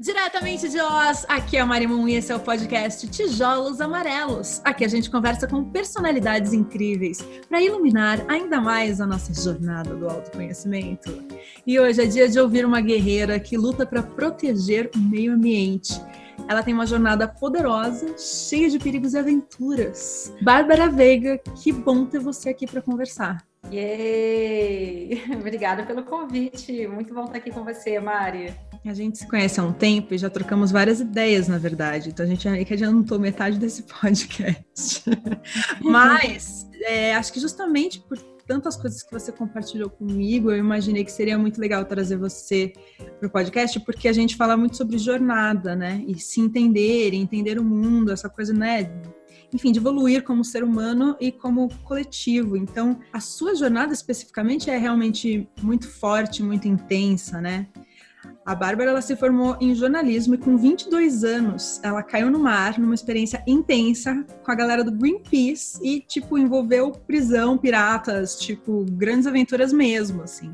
Diretamente de Oz, aqui é a Marimun e esse é o podcast Tijolos Amarelos. Aqui a gente conversa com personalidades incríveis para iluminar ainda mais a nossa jornada do autoconhecimento. E hoje é dia de ouvir uma guerreira que luta para proteger o meio ambiente. Ela tem uma jornada poderosa, cheia de perigos e aventuras. Bárbara Veiga, que bom ter você aqui para conversar. Yay! Obrigada pelo convite. Muito bom estar aqui com você, Mari. A gente se conhece há um tempo e já trocamos várias ideias, na verdade. Então a gente é que adiantou metade desse podcast. Mas é, acho que justamente por tantas coisas que você compartilhou comigo, eu imaginei que seria muito legal trazer você para o podcast, porque a gente fala muito sobre jornada, né? E se entender, entender o mundo, essa coisa, né? enfim, de evoluir como ser humano e como coletivo. Então, a sua jornada especificamente é realmente muito forte, muito intensa, né? A Bárbara ela se formou em jornalismo e com 22 anos ela caiu no mar numa experiência intensa com a galera do Greenpeace e tipo envolveu prisão, piratas, tipo grandes aventuras mesmo, assim.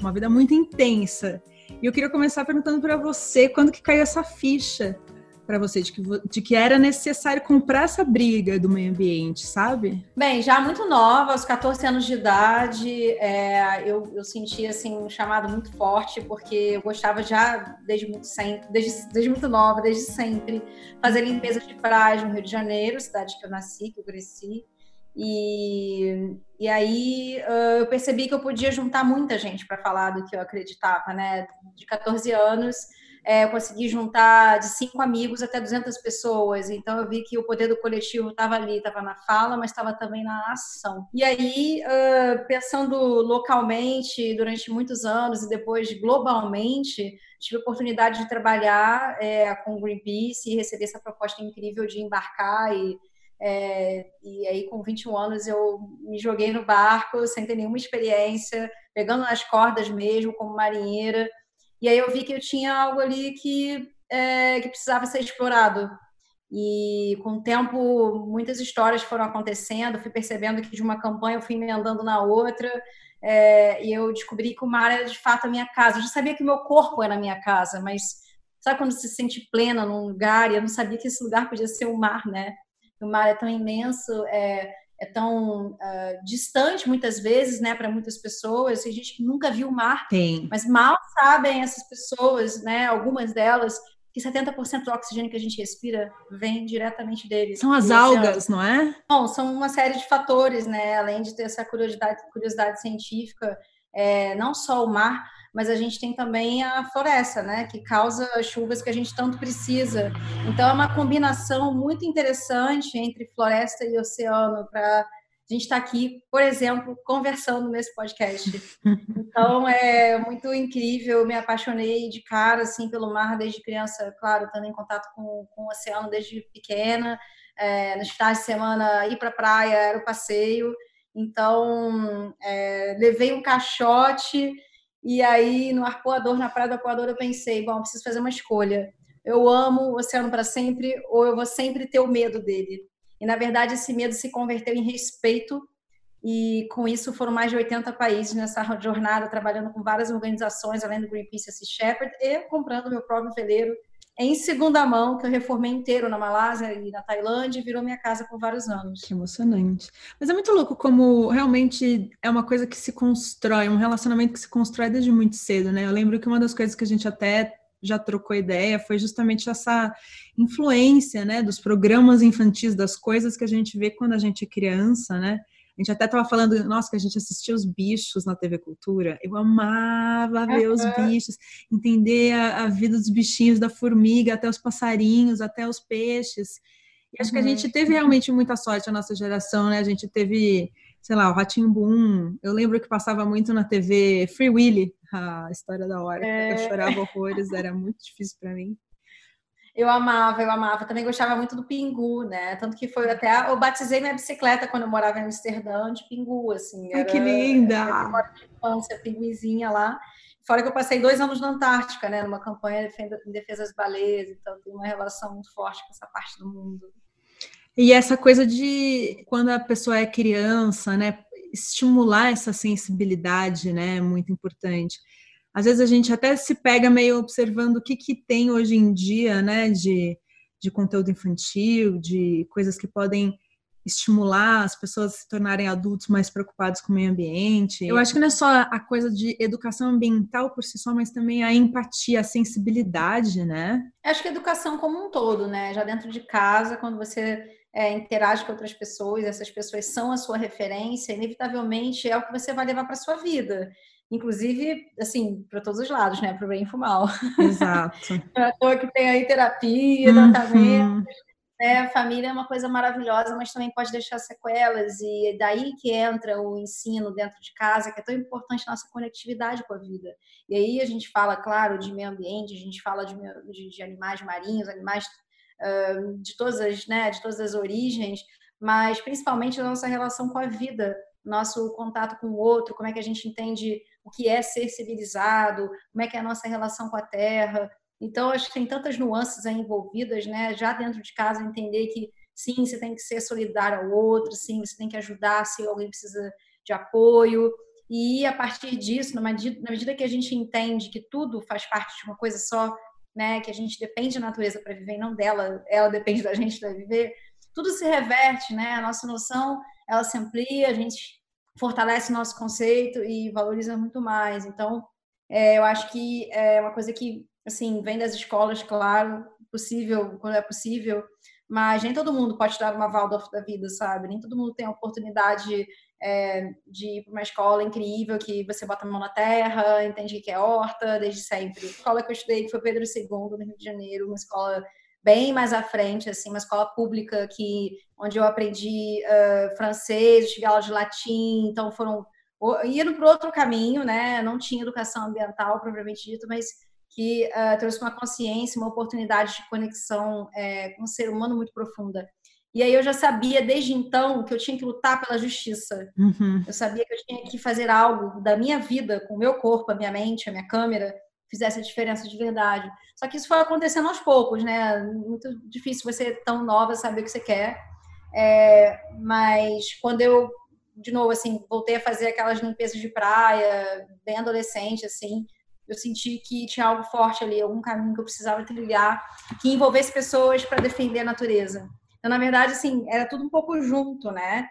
Uma vida muito intensa. E eu queria começar perguntando para você quando que caiu essa ficha para você de que, de que era necessário comprar essa briga do meio ambiente, sabe? Bem, já muito nova, aos 14 anos de idade, é, eu, eu senti assim, um chamado muito forte, porque eu gostava já desde muito sempre, desde, desde muito nova, desde sempre, fazer limpeza de praias no Rio de Janeiro, cidade que eu nasci, que eu cresci. E, e aí eu percebi que eu podia juntar muita gente para falar do que eu acreditava, né? De 14 anos é, eu consegui juntar de cinco amigos até 200 pessoas. Então eu vi que o poder do coletivo estava ali, estava na fala, mas estava também na ação. E aí, uh, pensando localmente durante muitos anos e depois globalmente, tive a oportunidade de trabalhar é, com o Greenpeace e receber essa proposta incrível de embarcar e é, e aí, com 21 anos, eu me joguei no barco sem ter nenhuma experiência, pegando nas cordas mesmo, como marinheira. E aí eu vi que eu tinha algo ali que, é, que precisava ser explorado. E com o tempo, muitas histórias foram acontecendo, fui percebendo que de uma campanha eu fui emendando na outra, é, e eu descobri que o mar era de fato a minha casa. Eu já sabia que o meu corpo era a minha casa, mas sabe quando se sente plena num lugar? E eu não sabia que esse lugar podia ser o mar, né? O mar é tão imenso, é, é tão uh, distante muitas vezes, né, para muitas pessoas. Tem gente que nunca viu o mar, Sim. mas mal sabem essas pessoas, né, algumas delas, que 70% do oxigênio que a gente respira vem diretamente deles. São as algas, não é? Bom, são uma série de fatores, né, além de ter essa curiosidade, curiosidade científica, é, não só o mar, mas a gente tem também a floresta, né, que causa chuvas que a gente tanto precisa. Então é uma combinação muito interessante entre floresta e oceano para a gente estar tá aqui, por exemplo, conversando nesse podcast. Então é muito incrível, eu me apaixonei de cara assim pelo mar desde criança, claro, estando em contato com, com o oceano desde pequena. É, nos finais de semana ir para a praia era o passeio. Então é, levei um caixote e aí, no arpoador, na praia do arpoador, eu pensei, bom, preciso fazer uma escolha. Eu amo o oceano para sempre ou eu vou sempre ter o medo dele? E, na verdade, esse medo se converteu em respeito e, com isso, foram mais de 80 países nessa jornada, trabalhando com várias organizações, além do Greenpeace e Shepherd, e comprando meu próprio veleiro em segunda mão, que eu reformei inteiro na Malásia e na Tailândia, e virou minha casa por vários anos. Que emocionante. Mas é muito louco como realmente é uma coisa que se constrói, um relacionamento que se constrói desde muito cedo, né? Eu lembro que uma das coisas que a gente até já trocou ideia foi justamente essa influência, né, dos programas infantis, das coisas que a gente vê quando a gente é criança, né? A gente até estava falando, nossa, que a gente assistia os bichos na TV Cultura. Eu amava ver os bichos, entender a, a, vida dos bichinhos, da formiga até os passarinhos, até os peixes. E acho uhum. que a uhum. gente teve realmente muita sorte a nossa geração, né? A gente teve, sei lá, o Ratinho Boom. Eu lembro que passava muito na TV Free Willy, a história da hora. É... Eu chorava horrores, era muito difícil para mim. Eu amava, eu amava. Também gostava muito do Pingu, né? Tanto que foi até. Eu batizei minha bicicleta quando eu morava em Amsterdã de Pingu, assim. Era, Ai, que linda! Era de infância, pinguizinha lá. Fora que eu passei dois anos na Antártica, né? Numa campanha em defesa das baleias, então tem uma relação muito forte com essa parte do mundo. E essa coisa de quando a pessoa é criança, né? Estimular essa sensibilidade, né? É muito importante. Às vezes a gente até se pega meio observando o que, que tem hoje em dia, né, de, de conteúdo infantil, de coisas que podem estimular as pessoas a se tornarem adultos mais preocupados com o meio ambiente. Eu acho que não é só a coisa de educação ambiental por si só, mas também a empatia, a sensibilidade, né? Acho que a educação como um todo, né? Já dentro de casa, quando você é, interage com outras pessoas, essas pessoas são a sua referência, inevitavelmente é o que você vai levar para sua vida. Inclusive, assim, para todos os lados, né? Para o bem e para o mal. Exato. é à que tem aí terapia, uhum. tratamento, né? Família é uma coisa maravilhosa, mas também pode deixar sequelas, e é daí que entra o ensino dentro de casa, que é tão importante nossa conectividade com a vida. E aí a gente fala, claro, de meio ambiente, a gente fala de, de, de animais marinhos, animais uh, de, todas as, né, de todas as origens, mas principalmente a nossa relação com a vida, nosso contato com o outro, como é que a gente entende o que é ser civilizado, como é que é a nossa relação com a terra, então, acho que tem tantas nuances aí envolvidas, né? Já dentro de casa, entender que sim, você tem que ser solidário ao outro, sim, você tem que ajudar se alguém precisa de apoio. E a partir disso, na medida que a gente entende que tudo faz parte de uma coisa só, né, que a gente depende da natureza para viver e não dela, ela depende da gente para viver, tudo se reverte, né? A nossa noção, ela se amplia, a gente fortalece o nosso conceito e valoriza muito mais. Então, é, eu acho que é uma coisa que assim, vem das escolas, claro, possível, quando é possível, mas nem todo mundo pode dar uma Waldorf da vida, sabe? Nem todo mundo tem a oportunidade é, de ir para uma escola incrível que você bota a mão na terra, entende que é horta desde sempre. A escola que eu estudei foi Pedro II, no Rio de Janeiro, uma escola bem mais à frente, assim, uma escola pública que onde eu aprendi uh, francês, tive aula de latim, então foram indo para outro caminho, né? Não tinha educação ambiental propriamente dito, mas que uh, trouxe uma consciência, uma oportunidade de conexão é, com o ser humano muito profunda. E aí eu já sabia desde então que eu tinha que lutar pela justiça. Uhum. Eu sabia que eu tinha que fazer algo da minha vida, com o meu corpo, a minha mente, a minha câmera, fizesse a diferença de verdade. Só que isso foi acontecendo aos poucos, né? Muito difícil você tão nova saber o que você quer. É, mas quando eu, de novo, assim, voltei a fazer aquelas limpezas de praia, bem adolescente, assim, eu senti que tinha algo forte ali, algum caminho que eu precisava trilhar, que envolvesse pessoas para defender a natureza. Então, na verdade, assim, era tudo um pouco junto, né?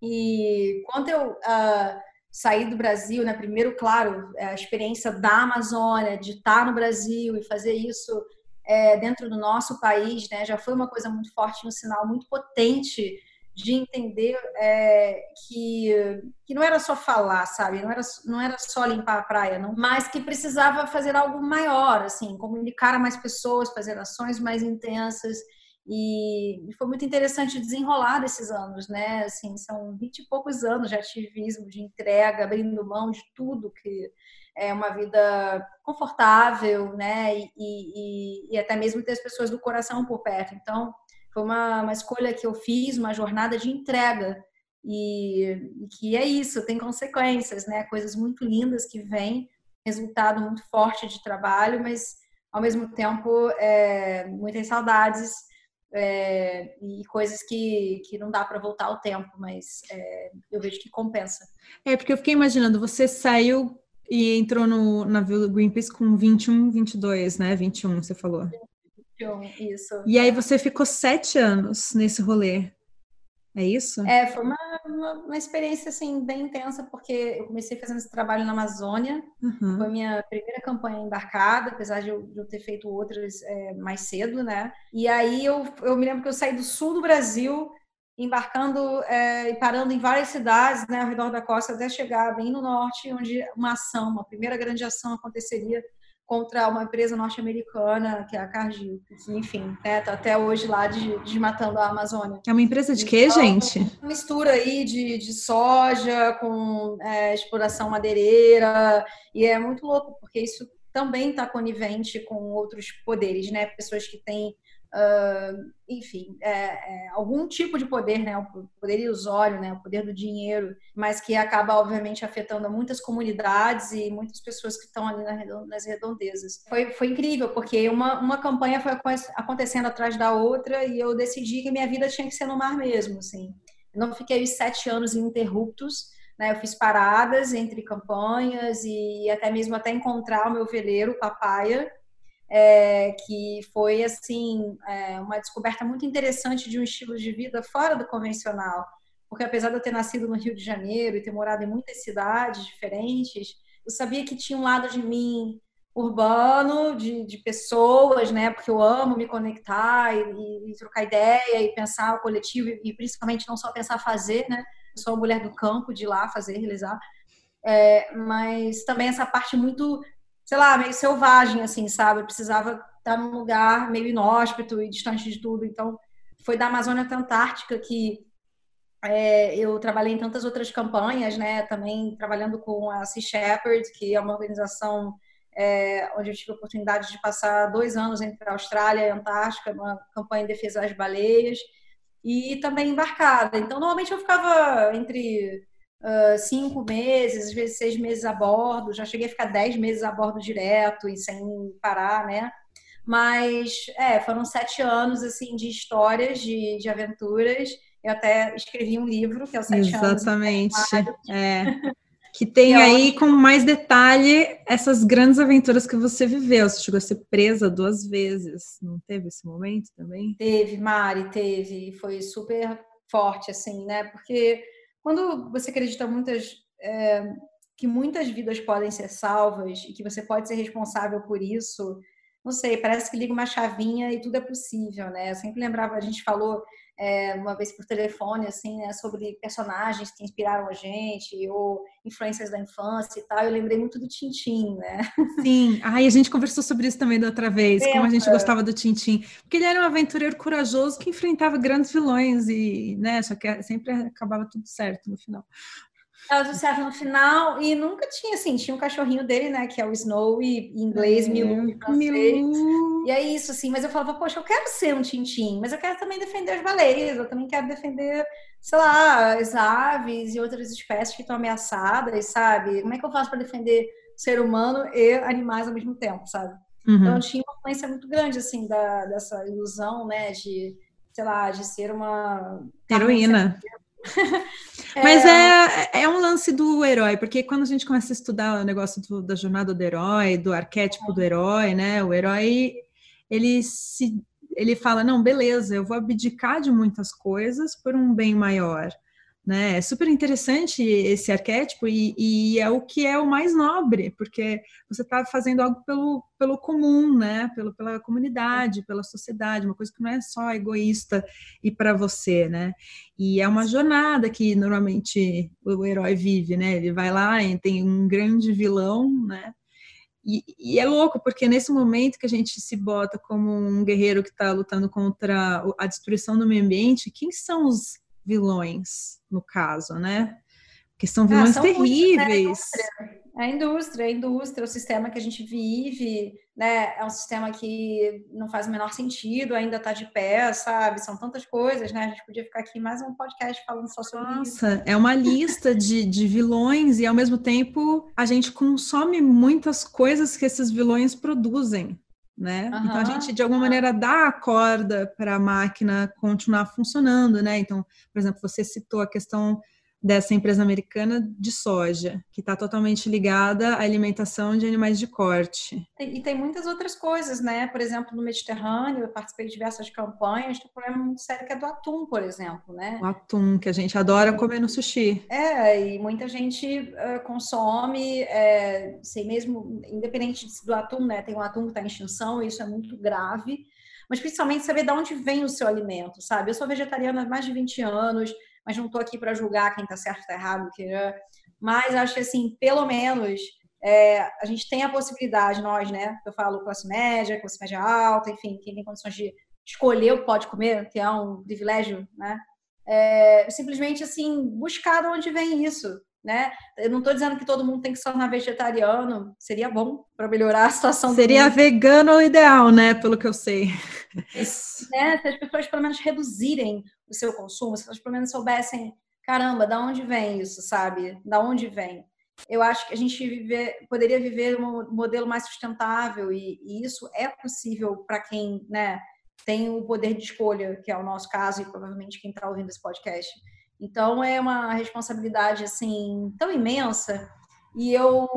E quando eu uh, saí do Brasil, né? Primeiro, claro, a experiência da Amazônia, de estar no Brasil e fazer isso é, dentro do nosso país, né? Já foi uma coisa muito forte, um sinal muito potente de entender é, que, que não era só falar, sabe? Não era, não era só limpar a praia, não, mas que precisava fazer algo maior, assim, comunicar a mais pessoas, fazer ações mais intensas. E, foi muito interessante desenrolar desses anos, né? Assim, são vinte e poucos anos de ativismo, de entrega, abrindo mão de tudo que é uma vida confortável, né? E, e, e até mesmo ter as pessoas do coração por perto. Então, foi uma, uma escolha que eu fiz, uma jornada de entrega. E, e que é isso, tem consequências, né? Coisas muito lindas que vêm, resultado muito forte de trabalho, mas ao mesmo tempo é, muitas saudades é, e coisas que, que não dá para voltar ao tempo, mas é, eu vejo que compensa. É, porque eu fiquei imaginando, você saiu e entrou no navio do Greenpeace com 21, 22, né? 21, você falou isso. E aí você ficou sete anos nesse rolê. É isso? É, foi uma, uma, uma, experiência assim bem intensa, porque eu comecei fazendo esse trabalho na Amazônia, uhum. foi minha primeira campanha embarcada, apesar de eu, de eu ter feito outras é, mais cedo, né? E aí eu, eu me lembro que eu saí do sul do Brasil, embarcando é, e parando em várias cidades né, ao redor da costa, até chegar bem no norte, onde uma ação, uma primeira grande ação aconteceria contra uma empresa norte-americana, que é a Cargill, que, enfim, né, tá até hoje lá desmatando a Amazônia. É uma empresa de quê, então, gente? Uma mistura aí de, de soja com é, exploração madeireira, e é muito louco, porque isso também está conivente com outros poderes, né? Pessoas que têm uh, enfim, é, é, algum tipo de poder, né, o poder ilusório, né, o poder do dinheiro, mas que acaba, obviamente, afetando muitas comunidades e muitas pessoas que estão ali nas redondezas. Foi, foi incrível, porque uma, uma campanha foi acontecendo atrás da outra e eu decidi que minha vida tinha que ser no mar mesmo, assim. Eu não fiquei os sete anos ininterruptos, né? Eu fiz paradas entre campanhas e até mesmo até encontrar o meu veleiro, Papaya, é, que foi assim é, uma descoberta muito interessante de um estilo de vida fora do convencional, porque apesar de eu ter nascido no Rio de Janeiro e ter morado em muitas cidades diferentes, eu sabia que tinha um lado de mim urbano, de, de pessoas, né? Porque eu amo me conectar e, e trocar ideia e pensar o coletivo e, principalmente não só pensar fazer, né? Eu sou a mulher do campo, de lá fazer, realizar. É, mas também essa parte muito, sei lá, meio selvagem, assim, sabe? Eu precisava estar num lugar meio inóspito e distante de tudo. Então, foi da Amazônia até a Antártica que é, eu trabalhei em tantas outras campanhas, né? Também trabalhando com a Sea Shepherd, que é uma organização é, onde eu tive a oportunidade de passar dois anos entre a Austrália e a Antártica, numa campanha em defesa das baleias, e também embarcada. Então, normalmente eu ficava entre uh, cinco meses, às vezes seis meses a bordo, já cheguei a ficar dez meses a bordo direto e sem parar, né? Mas, é, foram sete anos, assim, de histórias, de, de aventuras, eu até escrevi um livro, que é o Sete Exatamente. Anos. Exatamente. É. Que tem aí com mais detalhe essas grandes aventuras que você viveu. Você chegou a ser presa duas vezes, não teve esse momento também? Teve, Mari, teve. Foi super forte, assim, né? Porque quando você acredita muitas, é, que muitas vidas podem ser salvas e que você pode ser responsável por isso, não sei, parece que liga uma chavinha e tudo é possível, né? Eu sempre lembrava, a gente falou é, uma vez por telefone, assim, né, sobre personagens que inspiraram a gente, ou influências da infância e tal. Eu lembrei muito do Tintim, né? Sim, ai, a gente conversou sobre isso também da outra vez, como a gente gostava do Tintim, porque ele era um aventureiro corajoso que enfrentava grandes vilões e, né, só que sempre acabava tudo certo no final. Ela observa no final e nunca tinha, assim, tinha um cachorrinho dele, né, que é o Snow, e em inglês, é, Milu, em francês. Milu. E é isso, assim, mas eu falava, poxa, eu quero ser um tintim, mas eu quero também defender as baleias, eu também quero defender, sei lá, as aves e outras espécies que estão ameaçadas, sabe? Como é que eu faço para defender o ser humano e animais ao mesmo tempo, sabe? Uhum. Então tinha uma influência muito grande, assim, da, dessa ilusão, né, de, sei lá, de ser uma... Heroína. Mas é... é, é um lance do herói, porque quando a gente começa a estudar o negócio do, da jornada do herói, do arquétipo do herói, né? O herói, ele se ele fala, não, beleza, eu vou abdicar de muitas coisas por um bem maior. Né? É super interessante esse arquétipo e, e, é o que é o mais nobre, porque você está fazendo algo pelo, pelo comum, né? Pelo, pela comunidade, pela sociedade, uma coisa que não é só egoísta e para você, né? E é uma jornada que normalmente o herói vive, né? Ele vai lá e tem um grande vilão, né? E, e, é louco, porque nesse momento que a gente se bota como um guerreiro que está lutando contra a destruição do meio ambiente, quem são os vilões, no caso, né? Porque são ah, vilões ah, são terríveis. Muitos, né? A indústria, a indústria, o sistema que a gente vive, né? É um sistema que não faz o menor sentido, ainda está de pé, sabe? São tantas coisas, né? A gente podia ficar aqui mais um podcast falando só sobre Nossa, isso. Nossa, é uma lista de, de vilões e ao mesmo tempo a gente consome muitas coisas que esses vilões produzem né? Uhum. Então a gente de alguma maneira dá a corda para a máquina continuar funcionando, né? Então, por exemplo, você citou a questão dessa empresa americana de soja, que está totalmente ligada à alimentação de animais de corte. E tem muitas outras coisas, né? Por exemplo, no Mediterrâneo, eu participei de diversas campanhas, tem um problema muito sério que é do atum, por exemplo, né? O atum, que a gente adora comer no sushi. É, e muita gente uh, consome, é, sei mesmo, independente do atum, né? Tem um atum que está em extinção, isso é muito grave, mas principalmente saber de onde vem o seu alimento, sabe? Eu sou vegetariana há mais de 20 anos, mas não estou aqui para julgar quem está certo ou está errado. Que, mas acho que, assim, pelo menos, é, a gente tem a possibilidade, nós, né? Eu falo classe média, classe média alta, enfim, quem tem condições de escolher o que pode comer, que é um privilégio, né? É, simplesmente, assim, buscar de onde vem isso, né? Eu não estou dizendo que todo mundo tem que se tornar vegetariano, seria bom para melhorar a situação. Seria vegano o ideal, né? Pelo que eu sei. né? Se as pessoas pelo menos reduzirem o seu consumo, se elas pelo menos soubessem, caramba, da onde vem isso, sabe? Da onde vem? Eu acho que a gente viver, poderia viver um modelo mais sustentável e, e isso é possível para quem, né, tem o poder de escolha, que é o nosso caso e provavelmente quem está ouvindo esse podcast. Então é uma responsabilidade assim tão imensa. E eu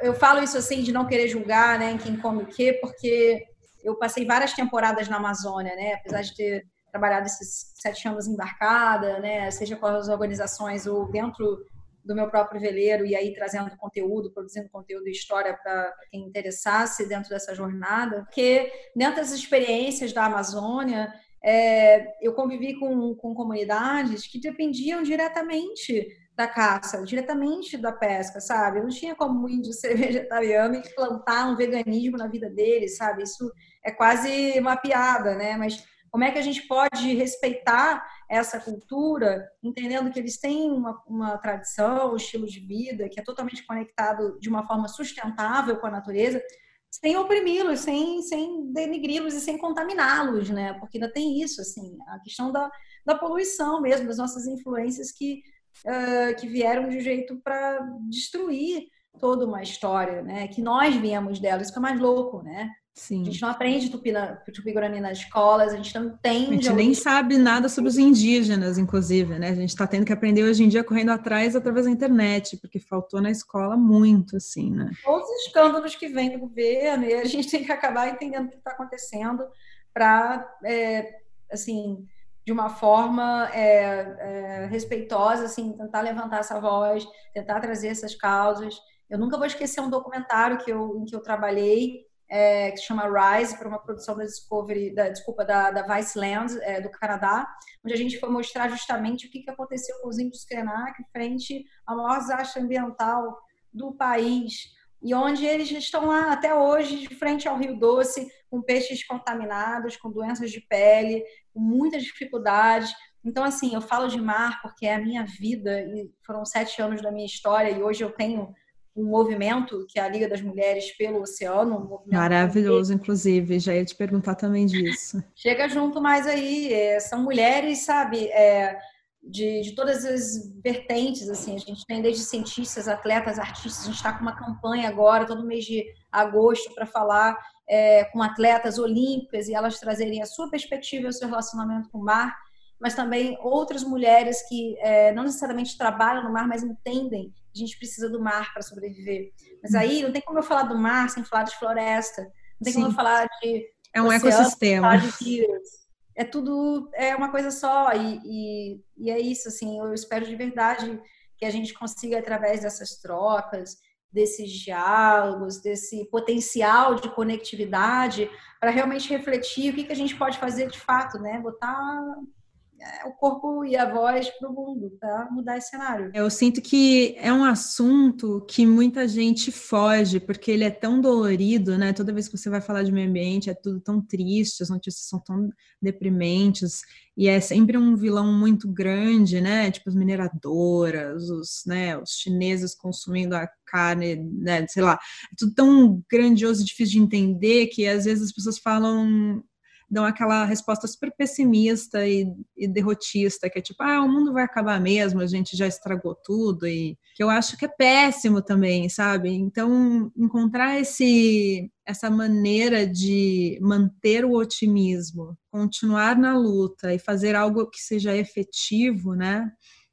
eu falo isso assim de não querer julgar, né, quem come o quê, porque eu passei várias temporadas na Amazônia, né, apesar de ter trabalhado esses sete anos embarcada, né, seja com as organizações ou dentro do meu próprio veleiro e aí trazendo conteúdo, produzindo conteúdo e história para quem interessasse dentro dessa jornada, porque dentro das experiências da Amazônia, é, eu convivi com, com comunidades que dependiam diretamente da caça, diretamente da pesca, sabe? Eu não tinha como índio ser vegetariano e plantar um veganismo na vida deles, sabe? Isso é quase uma piada, né? Mas como é que a gente pode respeitar essa cultura, entendendo que eles têm uma, uma tradição, um estilo de vida que é totalmente conectado de uma forma sustentável com a natureza, sem oprimi-los, sem, sem denigri-los e sem contaminá-los, né? Porque ainda tem isso, assim, a questão da, da poluição mesmo, das nossas influências que, uh, que vieram de jeito para destruir toda uma história, né? Que nós viemos dela, isso que é mais louco, né? Sim. A gente não aprende tupi-guarani nas escolas, a gente não entende. A gente nem sabe nada sobre os indígenas, inclusive, né? A gente está tendo que aprender hoje em dia correndo atrás através da internet, porque faltou na escola muito, assim, né? Todos os escândalos que vêm do governo, e a gente tem que acabar entendendo o que está acontecendo para, é, assim, de uma forma é, é, respeitosa, assim, tentar levantar essa voz, tentar trazer essas causas. Eu nunca vou esquecer um documentário que eu, em que eu trabalhei, é, que se chama Rise, para uma produção da Discovery, da, desculpa, da, da Viceland, é, do Canadá, onde a gente foi mostrar justamente o que, que aconteceu com os índios Krenak frente ao maior desastre ambiental do país, e onde eles estão lá até hoje, de frente ao Rio Doce, com peixes contaminados, com doenças de pele, com muitas dificuldades. Então, assim, eu falo de mar porque é a minha vida, e foram sete anos da minha história, e hoje eu tenho um movimento que é a Liga das Mulheres pelo Oceano. Um Maravilhoso, que... inclusive, já ia te perguntar também disso. Chega junto mais aí, é, são mulheres, sabe, é, de, de todas as vertentes, assim, a gente tem desde cientistas, atletas, artistas, a gente está com uma campanha agora, todo mês de agosto, para falar é, com atletas olímpicas e elas trazerem a sua perspectiva o seu relacionamento com o mar, mas também outras mulheres que é, não necessariamente trabalham no mar, mas entendem a gente precisa do mar para sobreviver. Mas uhum. aí não tem como eu falar do mar sem falar de floresta, não tem Sim. como eu falar de. É um oceano, ecossistema. De rios. É tudo, é uma coisa só. E, e, e é isso, assim, eu espero de verdade que a gente consiga, através dessas trocas, desses diálogos, desse potencial de conectividade, para realmente refletir o que, que a gente pode fazer de fato, né? Botar o corpo e a voz para o mundo, para mudar esse cenário. Eu sinto que é um assunto que muita gente foge, porque ele é tão dolorido, né? Toda vez que você vai falar de meio ambiente, é tudo tão triste, as notícias são tão deprimentes, e é sempre um vilão muito grande, né? Tipo as mineradoras, os, né, os chineses consumindo a carne, né? Sei lá, é tudo tão grandioso e difícil de entender que às vezes as pessoas falam dão aquela resposta super pessimista e, e, derrotista, que é tipo, ah, o mundo vai acabar mesmo, a gente já estragou tudo, e que eu acho que é péssimo também, sabe? Então, encontrar esse, essa maneira de manter o otimismo, continuar na luta e fazer algo que seja efetivo, né?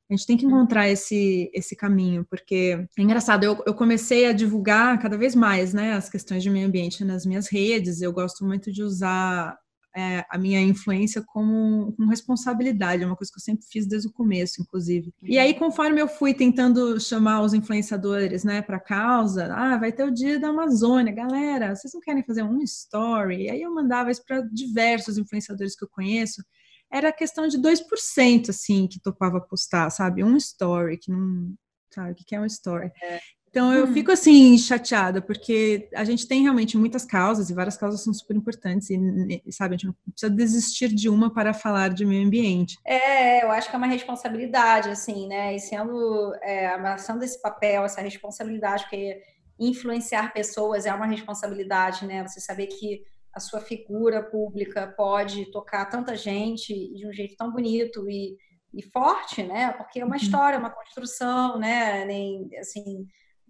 A gente tem que encontrar esse, esse caminho, porque é engraçado, eu, eu comecei a divulgar cada vez mais né, as questões de meio ambiente nas minhas redes, eu gosto muito de usar é, a minha influência como, com responsabilidade, é uma coisa que eu sempre fiz desde o começo, inclusive. E aí, conforme eu fui tentando chamar os influenciadores, né, para causa, ah, vai ter o dia da Amazônia, galera, vocês não querem fazer um story? E aí eu mandava isso para diversos influenciadores que eu conheço. Era questão de 2%, assim, que topava postar, sabe? Um story, que não, sabe, o que é um story. É. Então eu hum. fico assim chateada, porque a gente tem realmente muitas causas e várias causas são super importantes e, sabe, a gente não precisa desistir de uma para falar de meio ambiente. É, eu acho que é uma responsabilidade, assim, né? E sendo, é, abraçando esse papel, essa responsabilidade, porque influenciar pessoas é uma responsabilidade, né? Você saber que a sua figura pública pode tocar tanta gente de um jeito tão bonito e, e forte, né? Porque é uma uhum. história, uma construção, né? Nem, assim,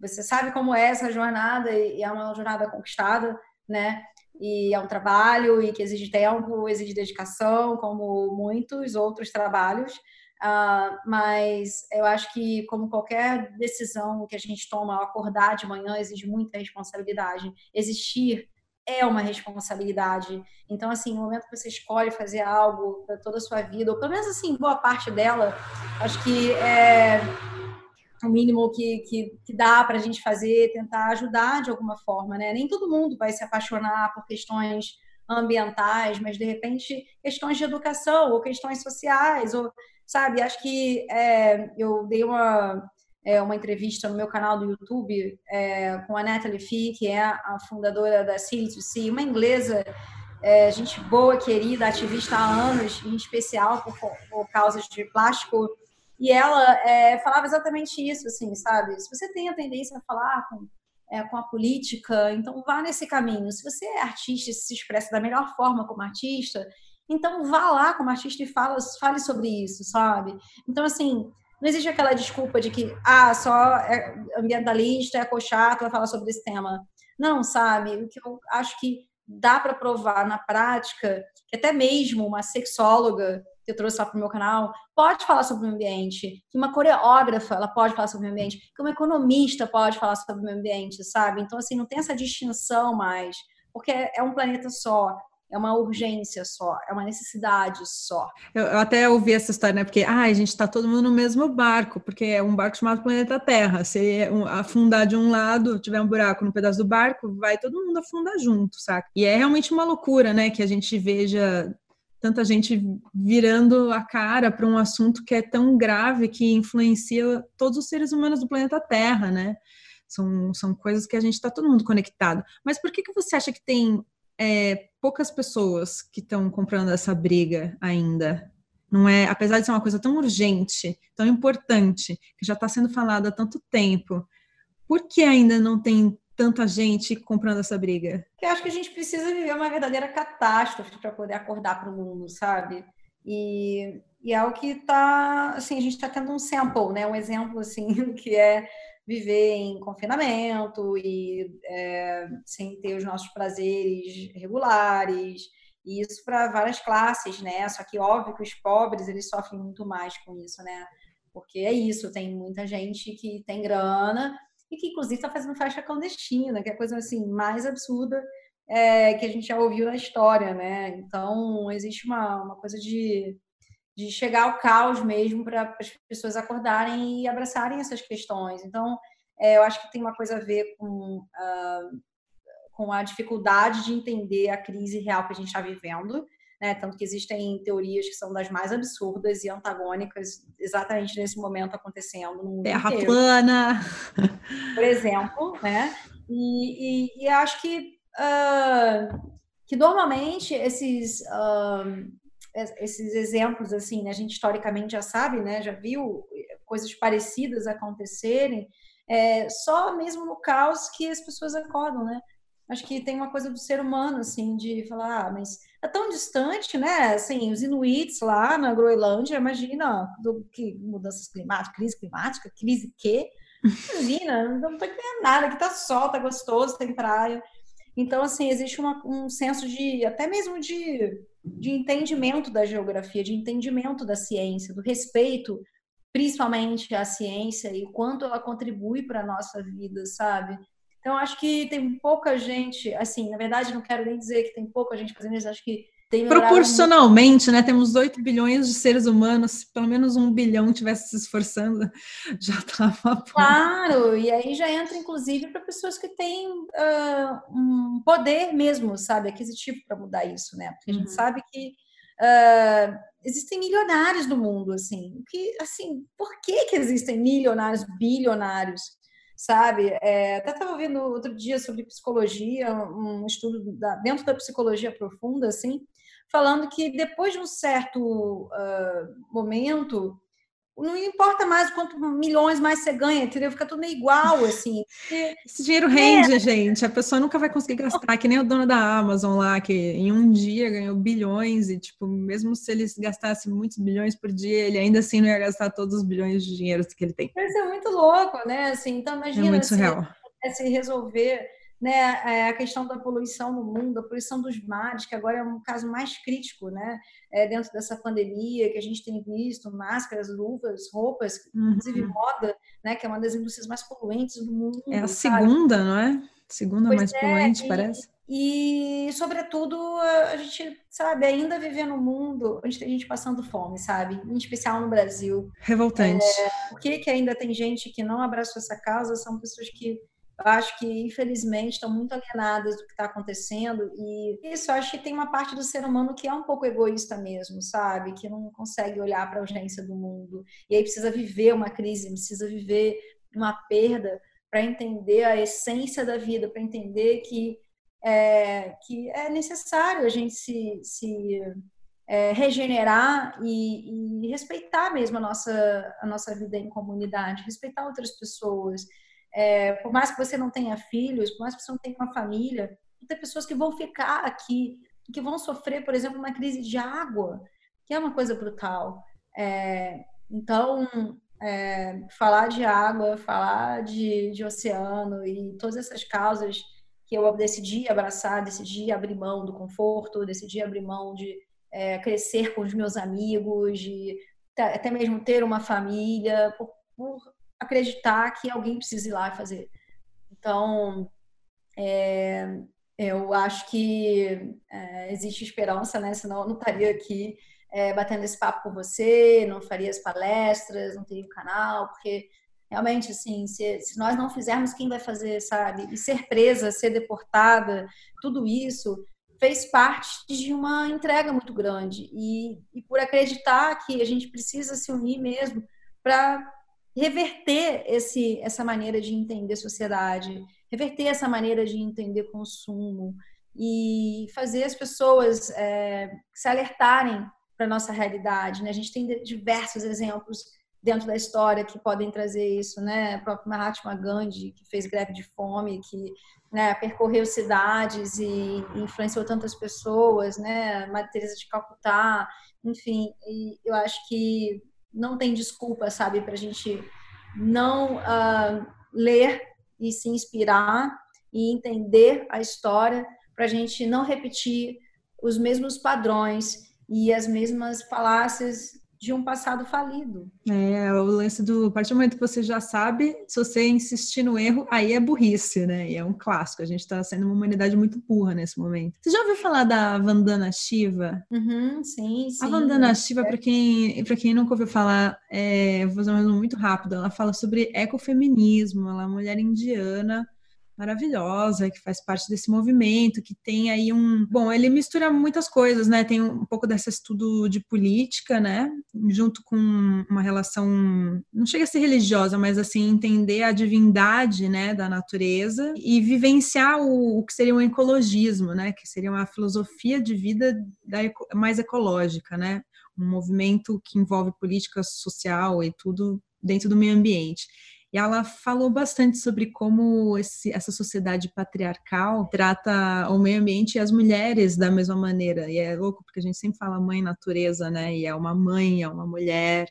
você sabe como é essa jornada e é uma jornada conquistada, né? E é um trabalho e que exige tempo, exige dedicação, como muitos outros trabalhos. Uh, mas eu acho que, como qualquer decisão que a gente toma acordar de manhã, exige muita responsabilidade. Existir é uma responsabilidade. Então, assim, no momento que você escolhe fazer algo para toda a sua vida, ou pelo menos, assim, boa parte dela, acho que é o mínimo que, que, que dá para a gente fazer, tentar ajudar de alguma forma, né? Nem todo mundo vai se apaixonar por questões ambientais, mas de repente questões de educação ou questões sociais, ou sabe? Acho que é, eu dei uma é, uma entrevista no meu canal do YouTube é, com a Natalie Fee, que é a fundadora da C2C, uma inglesa, é, gente boa, querida, ativista há anos, em especial por, por causas de plástico. E ela é, falava exatamente isso, assim, sabe? Se você tem a tendência a falar com, é, com a política, então vá nesse caminho. Se você é artista e se expressa da melhor forma como artista, então vá lá como artista e fala, fale sobre isso, sabe? Então, assim, não existe aquela desculpa de que, ah, só é ambientalista, é cochato, vai falar sobre esse tema. Não, sabe? O que eu acho que dá para provar na prática, que até mesmo uma sexóloga que eu trouxe lá para o meu canal pode falar sobre o meio ambiente, que uma coreógrafa ela pode falar sobre o meio ambiente, que uma economista pode falar sobre o meio ambiente, sabe? Então, assim, não tem essa distinção mais, porque é um planeta só é uma urgência só, é uma necessidade só. Eu, eu até ouvi essa história, né? Porque ah, a gente está todo mundo no mesmo barco, porque é um barco chamado Planeta Terra. Se afundar de um lado, tiver um buraco no pedaço do barco, vai todo mundo afundar junto, saca? E é realmente uma loucura, né? Que a gente veja tanta gente virando a cara para um assunto que é tão grave que influencia todos os seres humanos do planeta Terra, né? São, são coisas que a gente está todo mundo conectado. Mas por que, que você acha que tem é, poucas pessoas que estão comprando essa briga ainda. Não é, apesar de ser uma coisa tão urgente, tão importante, que já está sendo falada há tanto tempo, por que ainda não tem tanta gente comprando essa briga? Eu acho que a gente precisa viver uma verdadeira catástrofe para poder acordar para o mundo, sabe? E, e é o que está, assim, a gente está tendo um sample, né? Um exemplo, assim, que é viver em confinamento e é, sem ter os nossos prazeres regulares. E isso para várias classes, né? Só que óbvio que os pobres eles sofrem muito mais com isso, né? Porque é isso, tem muita gente que tem grana e que inclusive está fazendo festa clandestina, que é a coisa assim mais absurda é, que a gente já ouviu na história, né? Então existe uma, uma coisa de de chegar ao caos mesmo para as pessoas acordarem e abraçarem essas questões. Então, é, eu acho que tem uma coisa a ver com, uh, com a dificuldade de entender a crise real que a gente está vivendo. Né? Tanto que existem teorias que são das mais absurdas e antagônicas exatamente nesse momento acontecendo no mundo Terra inteiro. plana! Por exemplo, né? E, e, e acho que, uh, que normalmente esses... Uh, esses exemplos assim, né? a gente historicamente já sabe, né? Já viu coisas parecidas acontecerem, é, só mesmo no caos que as pessoas acordam, né? Acho que tem uma coisa do ser humano, assim, de falar, ah, mas é tão distante, né? Assim, os Inuits lá na Groenlândia, imagina do que mudanças climáticas, crise climática, crise quê? Imagina, não tô entendendo nada, aqui tá sol, tá gostoso, tem praia. Então, assim, existe uma, um senso de, até mesmo de de entendimento da geografia, de entendimento da ciência, do respeito principalmente à ciência e o quanto ela contribui para a nossa vida, sabe? Então, acho que tem pouca gente, assim, na verdade, não quero nem dizer que tem pouca gente fazendo isso, acho que Proporcionalmente, né? Temos 8 bilhões de seres humanos, se pelo menos um bilhão tivesse se esforçando, já estava Claro, e aí já entra, inclusive, para pessoas que têm uh, um poder mesmo, sabe, aquisitivo para mudar isso, né? Porque a gente uhum. sabe que uh, existem milionários no mundo, assim. Que, assim, por que, que existem milionários, bilionários? Sabe, é, até estava ouvindo outro dia sobre psicologia, um estudo da, dentro da psicologia profunda, assim, falando que depois de um certo uh, momento, não importa mais quanto milhões mais você ganha, entendeu? Fica tudo igual, assim. Esse dinheiro rende, é. gente. A pessoa nunca vai conseguir gastar, que nem o dono da Amazon lá, que em um dia ganhou bilhões e, tipo, mesmo se ele gastasse muitos bilhões por dia, ele ainda assim não ia gastar todos os bilhões de dinheiro que ele tem. Isso é muito louco, né? Assim, então, imagina é muito surreal. Se, se resolver né, é, a questão da poluição no mundo, a poluição dos mares, que agora é um caso mais crítico, né, é, dentro dessa pandemia que a gente tem visto, máscaras, luvas, roupas, uhum. inclusive moda, né, que é uma das indústrias mais poluentes do mundo. É a sabe? segunda, não é? Segunda pois mais é, poluente, e, parece. E, sobretudo, a gente, sabe, ainda viver no mundo onde tem gente passando fome, sabe? Em especial no Brasil. Revoltante. É, por que, que ainda tem gente que não abraçou essa causa? São pessoas que eu acho que, infelizmente, estão muito alienadas do que está acontecendo. E isso, acho que tem uma parte do ser humano que é um pouco egoísta mesmo, sabe? Que não consegue olhar para a urgência do mundo. E aí precisa viver uma crise, precisa viver uma perda para entender a essência da vida, para entender que é, que é necessário a gente se, se é, regenerar e, e, respeitar mesmo a nossa, a nossa vida em comunidade, respeitar outras pessoas. É, por mais que você não tenha filhos, por mais que você não tenha uma família, tem pessoas que vão ficar aqui, que vão sofrer, por exemplo, uma crise de água, que é uma coisa brutal. É, então, é, falar de água, falar de, de oceano e todas essas causas que eu decidi abraçar, decidi abrir mão do conforto, decidi abrir mão de é, crescer com os meus amigos, de até mesmo ter uma família, por, por acreditar que alguém precisa ir lá e fazer. Então, é, eu acho que é, existe esperança, né? Senão eu não estaria aqui é, batendo esse papo com você, não faria as palestras, não teria o canal, porque realmente, assim, se, se, nós não fizermos, quem vai fazer, sabe? E ser presa, ser deportada, tudo isso fez parte de uma entrega muito grande. E, e por acreditar que a gente precisa se unir mesmo para reverter esse, essa maneira de entender sociedade, reverter essa maneira de entender consumo e fazer as pessoas é, se alertarem para nossa realidade. Né? A gente tem diversos exemplos dentro da história que podem trazer isso, né? O próprio Mahatma Gandhi, que fez greve de fome, que né, percorreu cidades e influenciou tantas pessoas, né? Madre Teresa de Calcutá, enfim, eu acho que não tem desculpa, sabe, para a gente não uh, ler e se inspirar e entender a história, para a gente não repetir os mesmos padrões e as mesmas falácias de um passado falido. É, o lance do. A partir do momento que você já sabe, se você insistir no erro, aí é burrice, né? E é um clássico. A gente está sendo uma humanidade muito burra nesse momento. Você já ouviu falar da Vandana Shiva? Uhum, sim, sim. A Vandana Shiva, é. para quem, quem nunca ouviu falar, é, vou fazer um resumo muito rápido. Ela fala sobre ecofeminismo. Ela é uma mulher indiana maravilhosa, que faz parte desse movimento, que tem aí um. Bom, ele mistura muitas coisas, né? Tem um pouco desse estudo de política, né? Junto com uma relação. Não chega a ser religiosa, mas assim, entender a divindade, né, da natureza e vivenciar o, o que seria um ecologismo, né? Que seria uma filosofia de vida da, mais ecológica, né? Um movimento que envolve política social e tudo dentro do meio ambiente. E ela falou bastante sobre como esse, essa sociedade patriarcal trata o meio ambiente e as mulheres da mesma maneira. E é louco porque a gente sempre fala mãe natureza, né? E é uma mãe, é uma mulher,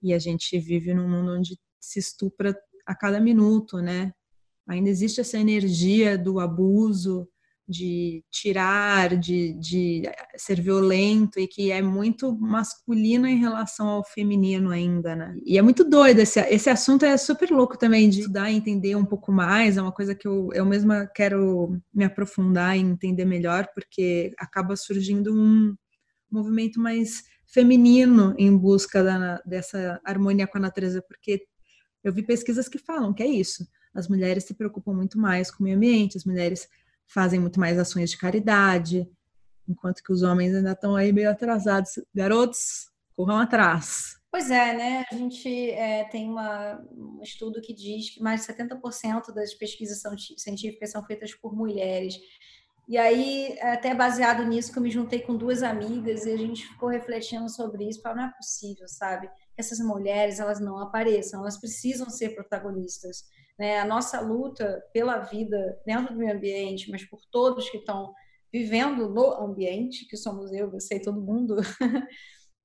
e a gente vive num mundo onde se estupra a cada minuto, né? Ainda existe essa energia do abuso, de tirar, de, de ser violento e que é muito masculino em relação ao feminino ainda, né? E é muito doido, esse, esse assunto é super louco também de estudar e entender um pouco mais, é uma coisa que eu, eu mesma quero me aprofundar e entender melhor, porque acaba surgindo um movimento mais feminino em busca da, dessa harmonia com a natureza, porque eu vi pesquisas que falam que é isso, as mulheres se preocupam muito mais com o meio ambiente, as mulheres fazem muito mais ações de caridade, enquanto que os homens ainda estão aí meio atrasados. Garotos, corram atrás. Pois é, né? A gente é, tem uma, um estudo que diz que mais de 70% das pesquisas são, científicas são feitas por mulheres. E aí, até baseado nisso, que eu me juntei com duas amigas e a gente ficou refletindo sobre isso. Falei, não é possível, sabe? Que essas mulheres, elas não apareçam, elas precisam ser protagonistas. Né? A nossa luta pela vida dentro do meio ambiente, mas por todos que estão vivendo no ambiente, que somos eu, você e todo mundo,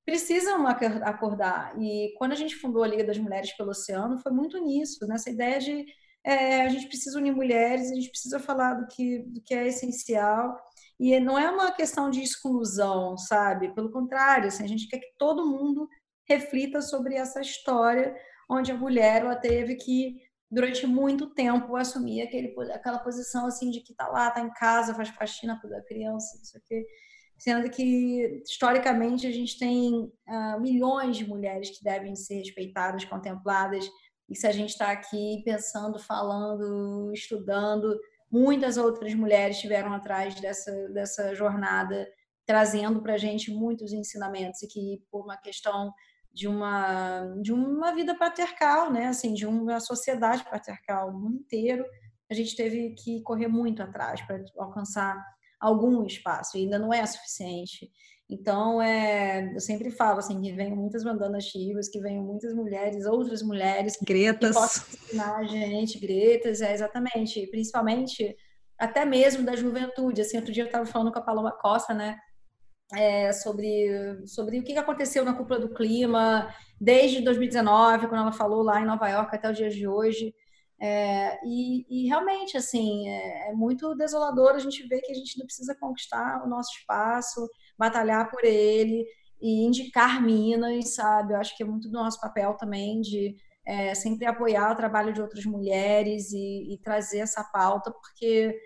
precisam acordar. E quando a gente fundou a Liga das Mulheres pelo Oceano, foi muito nisso, nessa ideia de é, a gente precisa unir mulheres, a gente precisa falar do que, do que é essencial. E não é uma questão de exclusão, sabe? Pelo contrário, assim, a gente quer que todo mundo reflita sobre essa história onde a mulher ela teve que durante muito tempo assumir aquele, aquela posição assim de que tá lá, tá em casa, faz faxina da criança, isso aqui. Sendo que, historicamente, a gente tem uh, milhões de mulheres que devem ser respeitadas, contempladas, e se a gente está aqui pensando, falando, estudando, muitas outras mulheres estiveram atrás dessa, dessa jornada, trazendo para a gente muitos ensinamentos, e que, por uma questão de uma, de uma vida patriarcal, né? assim, de uma sociedade patriarcal no mundo inteiro, a gente teve que correr muito atrás para alcançar algum espaço, e ainda não é suficiente. Então, é, eu sempre falo assim, que venham muitas bandanas chivas, que venham muitas mulheres, outras mulheres. Gretas. Que possam ensinar a gente, gretas, é, exatamente. Principalmente, até mesmo da juventude. Assim, outro dia eu estava falando com a Paloma Costa, né? É, sobre, sobre o que aconteceu na cúpula do clima desde 2019, quando ela falou lá em Nova York até o dia de hoje. É, e, e, realmente, assim, é, é, muito desolador a gente ver que a gente não precisa conquistar o nosso espaço, batalhar por ele e indicar Minas, sabe? Eu acho que é muito do nosso papel também de é, sempre apoiar o trabalho de outras mulheres e, e trazer essa pauta, porque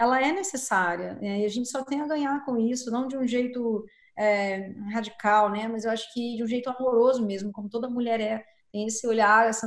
ela é necessária. Né? E a gente só tem a ganhar com isso, não de um jeito é, radical, né? Mas eu acho que de um jeito amoroso mesmo, como toda mulher é tem esse olhar, essa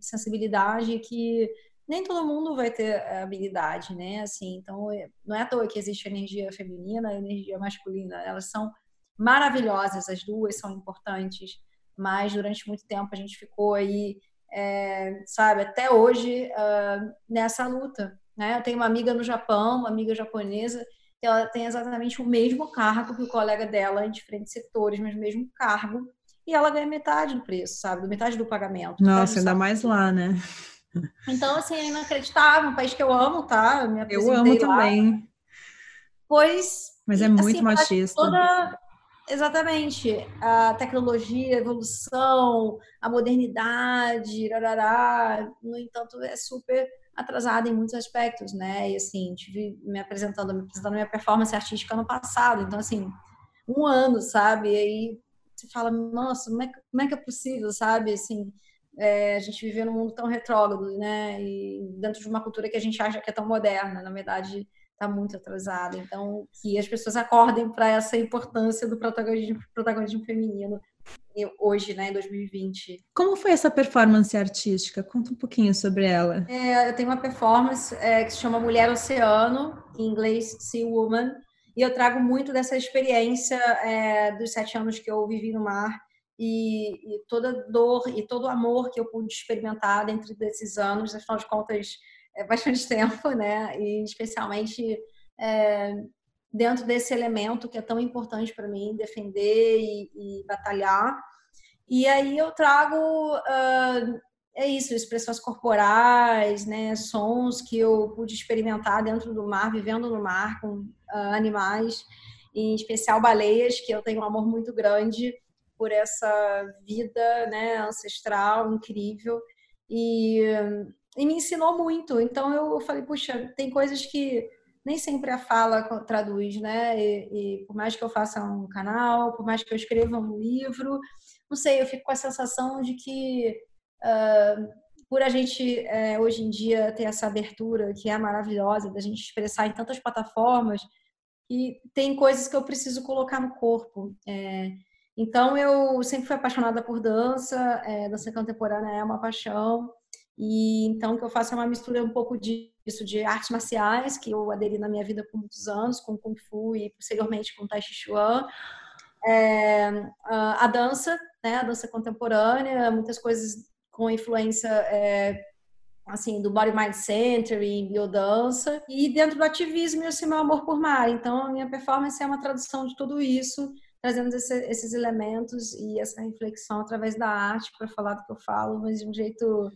sensibilidade que nem todo mundo vai ter habilidade, né? Assim, então é, não é à toa que existe energia feminina e energia masculina. Elas são maravilhosas, as duas são importantes, mas durante muito tempo a gente ficou aí, é, sabe, até hoje uh, nessa luta. Né? Eu tenho uma amiga no Japão, uma amiga japonesa, que ela tem exatamente o mesmo cargo que o colega dela em diferentes setores, mas o mesmo cargo e ela ganha metade do preço, sabe? Metade do pagamento. Nossa, ainda mais lá, né? Então, assim, é inacreditável. Um país que eu amo, tá? Eu, eu amo lá. também. Pois. Mas é muito assim, machista. Toda... Exatamente. A tecnologia, a evolução, a modernidade, rarará, no entanto, é super atrasada em muitos aspectos, né? E assim, tive me apresentando, me apresentando minha performance artística ano passado. Então, assim, um ano, sabe? E aí você fala, nossa, como é, como é que é possível, sabe? Assim, é, a gente viver num mundo tão retrógrado, né? E dentro de uma cultura que a gente acha que é tão moderna, na verdade está muito atrasada. Então, que as pessoas acordem para essa importância do protagonismo, protagonismo feminino hoje, né, em 2020. Como foi essa performance artística? Conta um pouquinho sobre ela. É, eu tenho uma performance é, que se chama Mulher Oceano, em inglês Sea Woman, e eu trago muito dessa experiência é, dos sete anos que eu vivi no mar e, e, toda dor e todo o amor que eu pude experimentar dentro desses anos, afinal de contas, é bastante tempo, né? E especialmente é, dentro desse elemento que é tão importante para mim, defender e, e, batalhar. E aí eu trago uh, é isso, expressões corporais, né, sons que eu pude experimentar dentro do mar, vivendo no mar com uh, animais, em especial baleias, que eu tenho um amor muito grande por essa vida, né, ancestral, incrível, e, e me ensinou muito. Então eu falei, puxa, tem coisas que nem sempre a fala traduz, né? E, e, por mais que eu faça um canal, por mais que eu escreva um livro, não sei, eu fico com a sensação de que Uh, por a gente é, hoje em dia ter essa abertura que é maravilhosa, da gente expressar em tantas plataformas, e tem coisas que eu preciso colocar no corpo. É, então, eu sempre fui apaixonada por dança, é, dança contemporânea é uma paixão, e então o que eu faço é uma mistura um pouco disso, de artes marciais, que eu aderi na minha vida por muitos anos, com Kung Fu e posteriormente com Tai Chi Chuan, é, a dança, né, a dança contemporânea, muitas coisas com influência é, assim do Body Mind Center e biodança e dentro do ativismo esse meu amor por mar. Então a minha performance é uma tradução de tudo isso, trazendo esse, esses elementos e essa reflexão através da arte para falar do que eu falo, mas de um jeito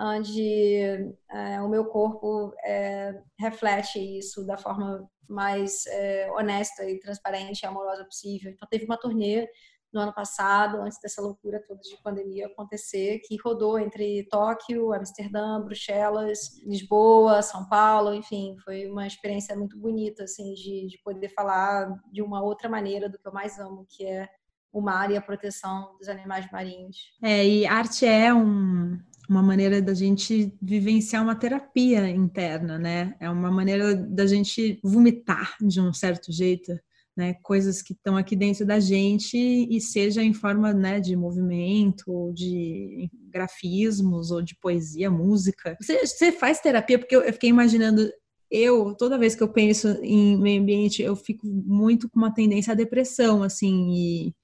onde é, o meu corpo é, reflete isso da forma mais é, honesta e transparente e amorosa possível. Então teve uma turnê no ano passado, antes dessa loucura toda de pandemia acontecer, que rodou entre Tóquio, Amsterdã, Bruxelas, Lisboa, São Paulo, enfim, foi uma experiência muito bonita, assim, de, de poder falar de uma outra maneira do que eu mais amo, que é o mar e a proteção dos animais marinhos. É, e arte é um, uma maneira da gente vivenciar uma terapia interna, né? É uma maneira da gente vomitar de um certo jeito né, coisas que estão aqui dentro da gente e seja em forma né, de movimento, de grafismos ou de poesia, música. Você, você faz terapia porque eu, eu fiquei imaginando eu, toda vez que eu penso em meio ambiente, eu fico muito com uma tendência à depressão, assim, e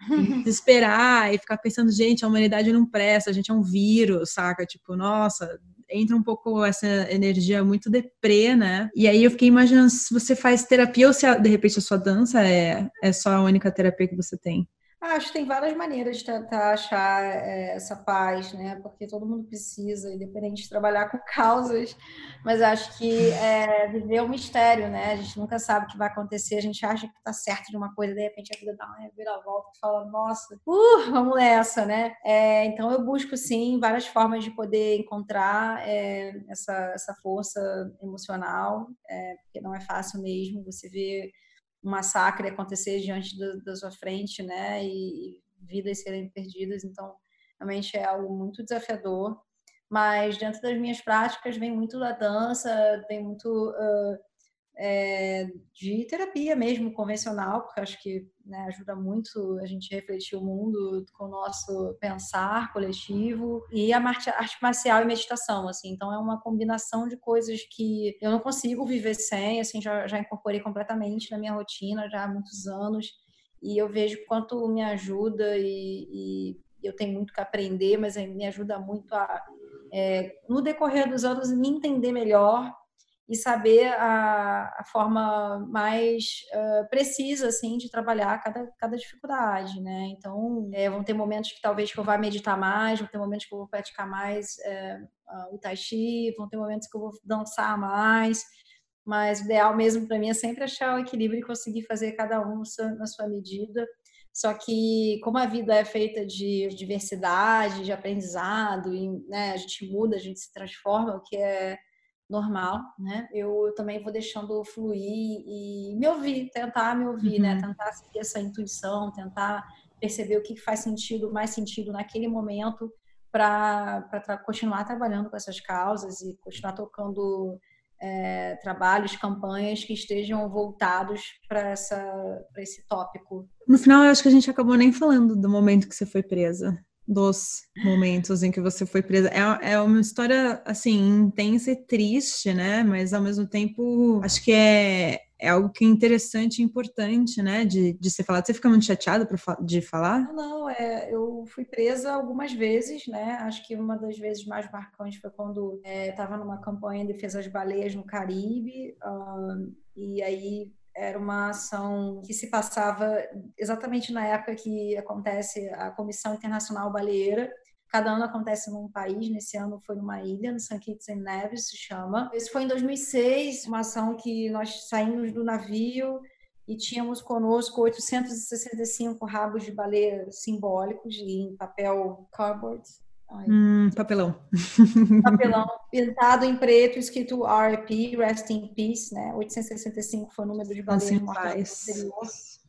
desesperar e ficar pensando, gente, a humanidade não presta, a gente é um vírus, saca? Tipo, nossa, entra um pouco essa energia muito deprê, né? E aí eu fiquei imaginando se você faz terapia ou se de repente a sua dança é, é só a única terapia que você tem. Acho que tem várias maneiras de tentar achar é, essa paz, né? Porque todo mundo precisa, independente de trabalhar com causas, mas acho que é, viver é um mistério, né? A gente nunca sabe o que vai acontecer, a gente acha que está certo de uma coisa, de repente a vida dá uma reviravolta e fala, nossa, uh, vamos nessa, né? É, então eu busco, sim, várias formas de poder encontrar é, essa, essa força emocional, é, porque não é fácil mesmo você ver um massacre acontecer diante do, da sua frente, né? E, e vidas serem perdidas. Então, realmente é algo muito desafiador. Mas dentro das minhas práticas vem muito da dança, vem muito uh, é, de terapia mesmo, convencional, porque acho que né, ajuda muito a gente refletir o mundo com o nosso pensar coletivo, e a arte, marcial e meditação, assim, então é uma combinação de coisas que eu não consigo viver sem, assim, já, já incorporei completamente na minha rotina já há muitos anos, e eu vejo quanto me ajuda e, e eu tenho muito que aprender, mas me ajuda muito a, é, no decorrer dos anos, me entender melhor e saber a, a forma mais uh, precisa assim de trabalhar cada, cada dificuldade, né? Então é, vão ter momentos que talvez que eu vá meditar mais, vão ter momentos que eu vou praticar mais é, o tai chi, vão ter momentos que eu vou dançar mais, mas o ideal mesmo para mim é sempre achar o equilíbrio e conseguir fazer cada um na sua medida. Só que como a vida é feita de diversidade, de aprendizado, e né, a gente muda, a gente se transforma, o que é normal, né? Eu também vou deixando fluir e me ouvir, tentar me ouvir, né? uhum. né? Tentar seguir essa intuição, tentar perceber o que faz sentido, mais sentido naquele momento para continuar trabalhando com essas causas e continuar tocando é, trabalhos, campanhas que estejam voltados para esse tópico. No final, eu acho que a gente acabou nem falando do momento que você foi presa dos momentos em que você foi presa. É, é uma história, assim, intensa e triste, né? Mas, ao mesmo tempo, acho que é, é algo que é interessante e importante, né? De, de ser falado. Você fica muito chateada de falar? Não, não é, eu fui presa algumas vezes, né? Acho que uma das vezes mais marcantes foi quando estava é, numa campanha em defesa das baleias no Caribe. Um, e aí era uma ação que se passava exatamente na época que acontece a Comissão Internacional Baleeira. Cada ano acontece num país, nesse ano foi numa ilha, no St. Kitts and Nevis, se chama. Esse foi em 2006, uma ação que nós saímos do navio e tínhamos conosco 865 rabos de baleia simbólicos em papel cardboard, Hum, papelão. Papelão pintado em preto, escrito RP, Rest in Peace, né? 865 foi o número de baleias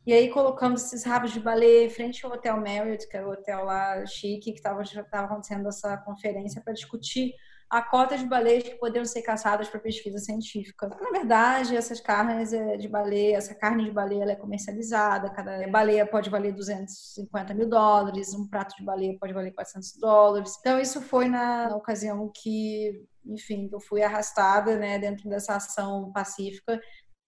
E aí colocamos esses rabos de baleia frente ao Hotel Marriott, que era o hotel lá chique, que estava acontecendo essa conferência para discutir a cota de baleias que poderiam ser caçadas para pesquisa científica. Na verdade, essas carnes é, de baleia, essa carne de baleia é comercializada, cada baleia pode valer 250 mil dólares, um prato de baleia pode valer 400 dólares. Então, isso foi na, na ocasião que, enfim, eu fui arrastada né, dentro dessa ação pacífica,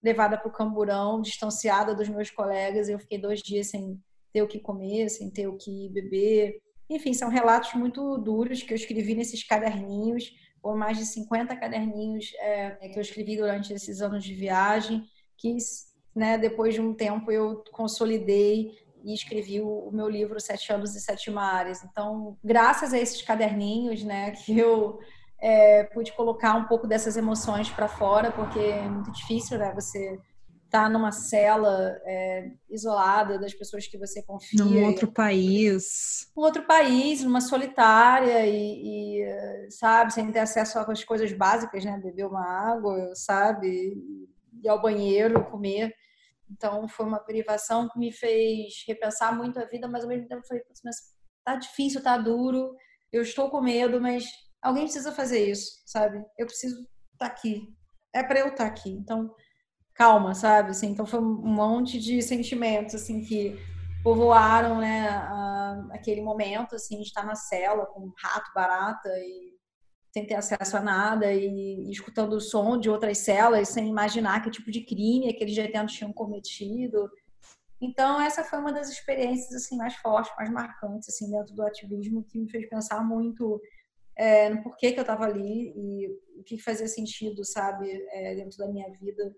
levada para o camburão, distanciada dos meus colegas. Eu fiquei dois dias sem ter o que comer, sem ter o que beber, enfim, são relatos muito duros que eu escrevi nesses caderninhos, ou mais de 50 caderninhos é, que eu escrevi durante esses anos de viagem, que né, depois de um tempo eu consolidei e escrevi o, meu livro Sete Anos e Sete Mares. Então, graças a esses caderninhos, né, que eu é, pude colocar um pouco dessas emoções para fora, porque é muito difícil, né, você estar tá numa cela é, isolada das pessoas que você confia. Num outro país. Um outro país, numa solitária e, e, sabe, sem ter acesso às coisas básicas, né? Beber uma água, sabe? Ir ao banheiro, comer. Então, foi uma privação que me fez repensar muito a vida, mas ao mesmo tempo eu falei, mas tá difícil, tá duro, eu estou com medo, mas alguém precisa fazer isso, sabe? Eu preciso estar tá aqui. É para eu estar tá aqui. Então, calma, sabe? Assim, então foi um monte de sentimentos assim que povoaram, né, a, aquele momento assim, de estar na cela com rato, barata e sem ter acesso a nada e, e, escutando o som de outras celas sem imaginar que tipo de crime aqueles detentos tinham cometido. Então essa foi uma das experiências assim mais fortes, mais marcantes assim dentro do ativismo que me fez pensar muito é, no porquê que eu estava ali e o que fazia sentido, sabe, é, dentro da minha vida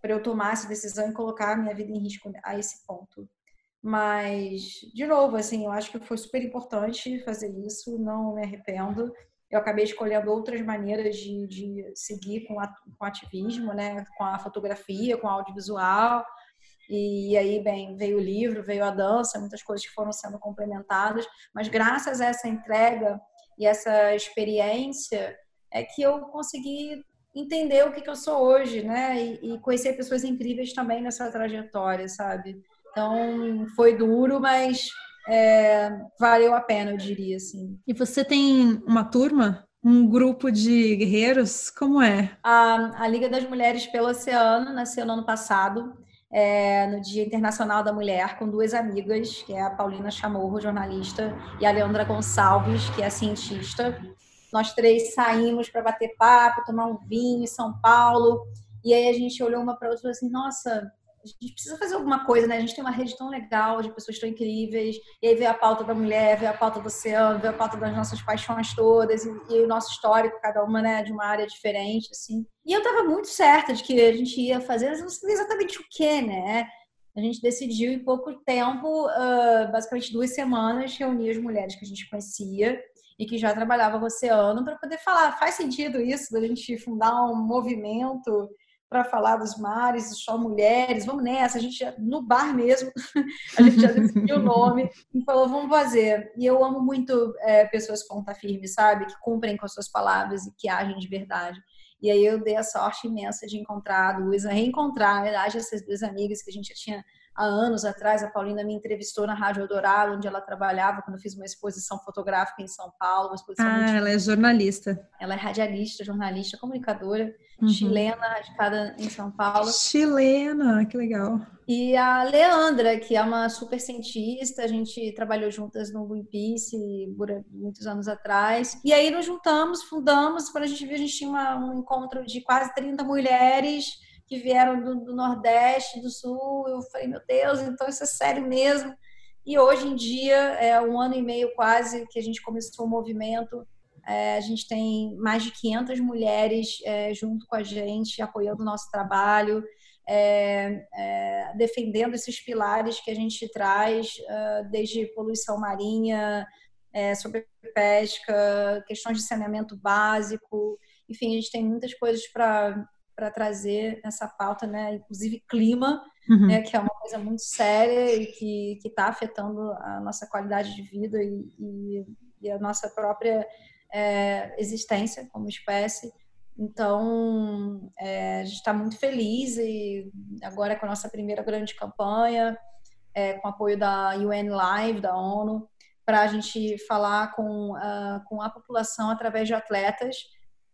para eu tomar essa decisão e colocar a minha vida em risco a esse ponto. Mas, de novo, assim, eu acho que foi super importante fazer isso, não me arrependo. Eu acabei escolhendo outras maneiras de, de seguir com, com ativismo, né? com a fotografia, com o audiovisual. E aí, bem, veio o livro, veio a dança, muitas coisas que foram sendo complementadas. Mas graças a essa entrega e essa experiência, é que eu consegui entender o que, que eu sou hoje, né? E, e, conhecer pessoas incríveis também nessa trajetória, sabe? Então, foi duro, mas é, valeu a pena, eu diria, assim. E você tem uma turma? Um grupo de guerreiros? Como é? A, a Liga das Mulheres pelo Oceano nasceu no ano passado. É, no Dia Internacional da Mulher, com duas amigas, que é a Paulina Chamorro, jornalista, e a Leandra Gonçalves, que é cientista. Nós três saímos para bater papo, tomar um vinho em São Paulo. E aí a gente olhou uma para outra e falou assim: nossa, a gente precisa fazer alguma coisa, né? A gente tem uma rede tão legal de pessoas tão incríveis. E aí veio a pauta da mulher, veio a pauta do oceano, veio a pauta das nossas paixões todas e, e o nosso histórico, cada uma, né, de uma área diferente, assim. E eu tava muito certa de que a gente ia fazer, mas não sabia exatamente o que, né? A gente decidiu em pouco tempo, uh, basicamente duas semanas, reunir as mulheres que a gente conhecia e que já trabalhava no oceano para poder falar, faz sentido isso da gente fundar um movimento para falar dos mares, só mulheres, vamos nessa, a gente no bar mesmo, a gente já decidiu o nome e falou, vamos fazer. E eu amo muito é, pessoas ponta firme, sabe? Que cumprem com as suas palavras e que agem de verdade. E aí eu dei a sorte imensa de encontrar a Luísa, reencontrar, na verdade, essas duas amigas que a gente já tinha há anos atrás, a Paulina me entrevistou na Rádio Eldorado, onde ela trabalhava, quando eu fiz uma exposição fotográfica em São Paulo. Ah, muito... ela é jornalista. Ela é radialista, jornalista, comunicadora, uhum. chilena, radicada em São Paulo. Chilena, que legal. E a Leandra, que é uma super cientista, a gente trabalhou juntas no Greenpeace muitos anos atrás. E aí nos juntamos, fundamos, quando a gente viu, a gente tinha uma, um encontro de quase 30 mulheres que vieram do, do, Nordeste, do Sul. Eu falei, meu Deus, então isso é sério mesmo. E hoje em dia, é um ano e meio quase que a gente começou o movimento. É, a gente tem mais de 500 mulheres é, junto com a gente, apoiando o nosso trabalho, é, é defendendo esses pilares que a gente traz, é, desde poluição marinha, é, sobre pesca, questões de saneamento básico. Enfim, a gente tem muitas coisas para para trazer essa pauta, né? Inclusive clima, uhum. né? Que é uma coisa muito séria e que está afetando a nossa qualidade de vida e, e, e a nossa própria é, existência como espécie. Então, é, a gente está muito feliz e agora com a nossa primeira grande campanha, é, com apoio da UN Live, da ONU, para a gente falar com, uh, com a população através de atletas